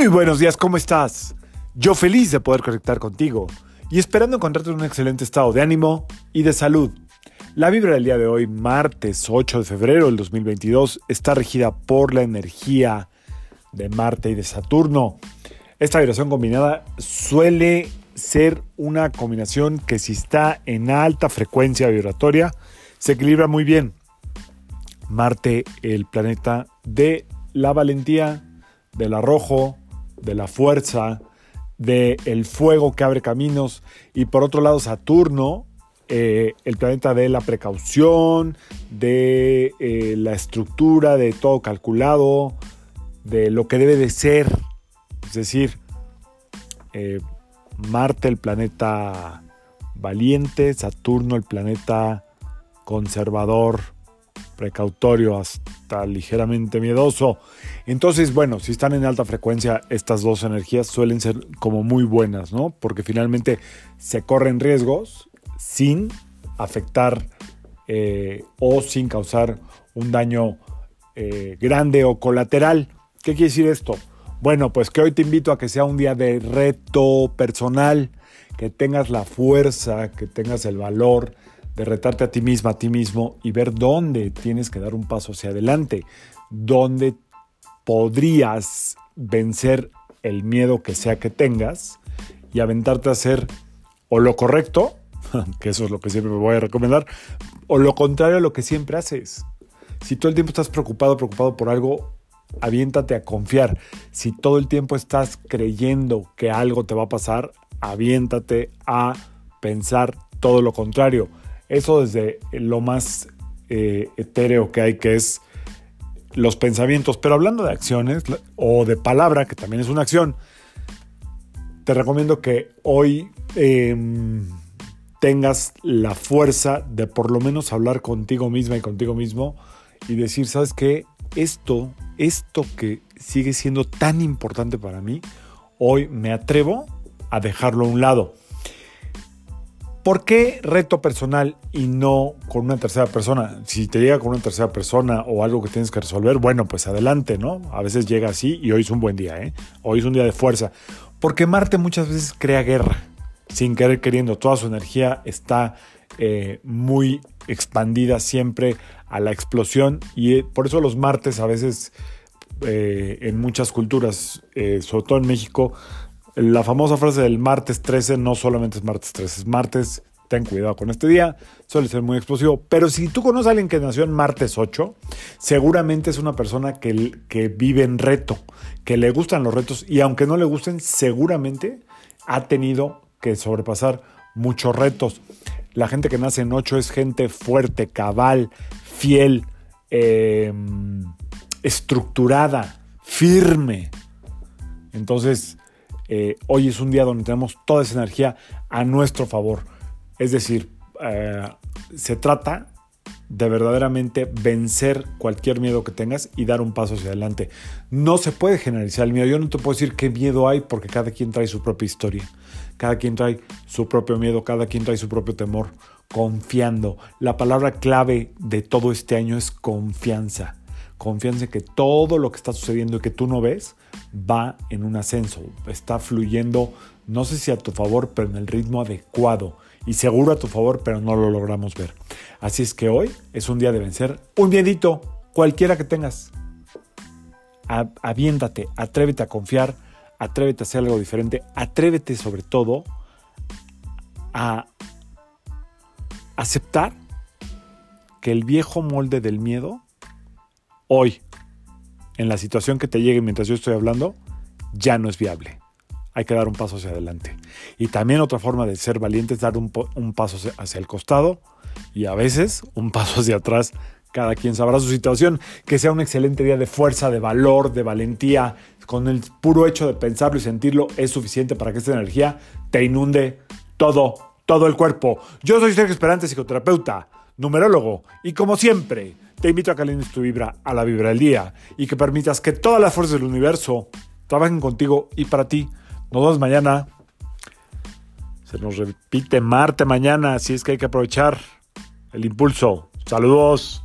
Muy buenos días, ¿cómo estás? Yo feliz de poder conectar contigo y esperando encontrarte en un excelente estado de ánimo y de salud. La vibra del día de hoy, martes 8 de febrero del 2022, está regida por la energía de Marte y de Saturno. Esta vibración combinada suele ser una combinación que si está en alta frecuencia vibratoria, se equilibra muy bien. Marte, el planeta de la valentía, del arrojo, de la fuerza, del el fuego que abre caminos, y por otro lado Saturno, eh, el planeta de la precaución, de eh, la estructura, de todo calculado, de lo que debe de ser, es decir, eh, Marte el planeta valiente, Saturno el planeta conservador, precautorio, hasta ligeramente miedoso. Entonces, bueno, si están en alta frecuencia, estas dos energías suelen ser como muy buenas, ¿no? Porque finalmente se corren riesgos sin afectar eh, o sin causar un daño eh, grande o colateral. ¿Qué quiere decir esto? Bueno, pues que hoy te invito a que sea un día de reto personal, que tengas la fuerza, que tengas el valor de retarte a ti misma, a ti mismo y ver dónde tienes que dar un paso hacia adelante, dónde podrías vencer el miedo que sea que tengas y aventarte a hacer o lo correcto, que eso es lo que siempre me voy a recomendar, o lo contrario a lo que siempre haces. Si todo el tiempo estás preocupado, preocupado por algo, aviéntate a confiar. Si todo el tiempo estás creyendo que algo te va a pasar, aviéntate a pensar todo lo contrario. Eso desde lo más eh, etéreo que hay, que es los pensamientos. Pero hablando de acciones o de palabra, que también es una acción, te recomiendo que hoy em, tengas la fuerza de por lo menos hablar contigo misma y contigo mismo y decir, ¿sabes qué? Esto, esto que sigue siendo tan importante para mí, hoy me atrevo a dejarlo a un lado. ¿Por qué reto personal y no con una tercera persona? Si te llega con una tercera persona o algo que tienes que resolver, bueno, pues adelante, ¿no? A veces llega así y hoy es un buen día, ¿eh? Hoy es un día de fuerza. Porque Marte muchas veces crea guerra, sin querer queriendo. Toda su energía está eh, muy expandida siempre a la explosión y eh, por eso los martes a veces eh, en muchas culturas, sobre todo en México, la famosa frase del martes 13 no solamente es martes 13, es martes, ten cuidado con este día, suele ser muy explosivo. Pero si tú conoces a alguien que nació en martes 8, seguramente es una persona que, que vive en reto, que le gustan los retos y aunque no le gusten, seguramente ha tenido que sobrepasar muchos retos. La gente que nace en 8 es gente fuerte, cabal, fiel, em, estructurada, firme. Entonces, eh, hoy es un día donde tenemos toda esa energía a nuestro favor. Es decir, eh, se trata de verdaderamente vencer cualquier miedo que tengas y dar un paso hacia adelante. No se puede generalizar el miedo. Yo no te puedo decir qué miedo hay porque cada quien trae su propia historia. Cada quien trae su propio miedo, cada quien trae su propio temor. Confiando. La palabra clave de todo este año es confianza confianza en que todo lo que está sucediendo y que tú no ves va en un ascenso, está fluyendo, no sé si a tu favor, pero en el ritmo adecuado y seguro a tu favor, pero no lo logramos ver. Así es que hoy es un día de vencer un miedito, cualquiera que tengas. Aviéntate, atrévete a confiar, atrévete a hacer algo diferente, atrévete sobre todo a aceptar que el viejo molde del miedo hoy, en la situación que te llegue mientras yo estoy hablando, ya no es viable. Hay que dar un paso hacia adelante. Y también otra forma de ser valiente es dar un, paso hacia el costado y a veces un paso hacia atrás. Cada quien sabrá su situación. Que sea un excelente día de fuerza, de valor, de valentía. Con el puro hecho de pensarlo y sentirlo es suficiente para que esta energía te inunde todo, todo el cuerpo. Yo soy Sergio Esperante, psicoterapeuta, numerólogo. Y como siempre, te invito a que alines tu vibra a la vibra del día y que permitas que todas las fuerzas del universo trabajen contigo y para ti. Nos vemos mañana. Se nos repite Marte mañana, así es que hay que aprovechar el impulso. Saludos.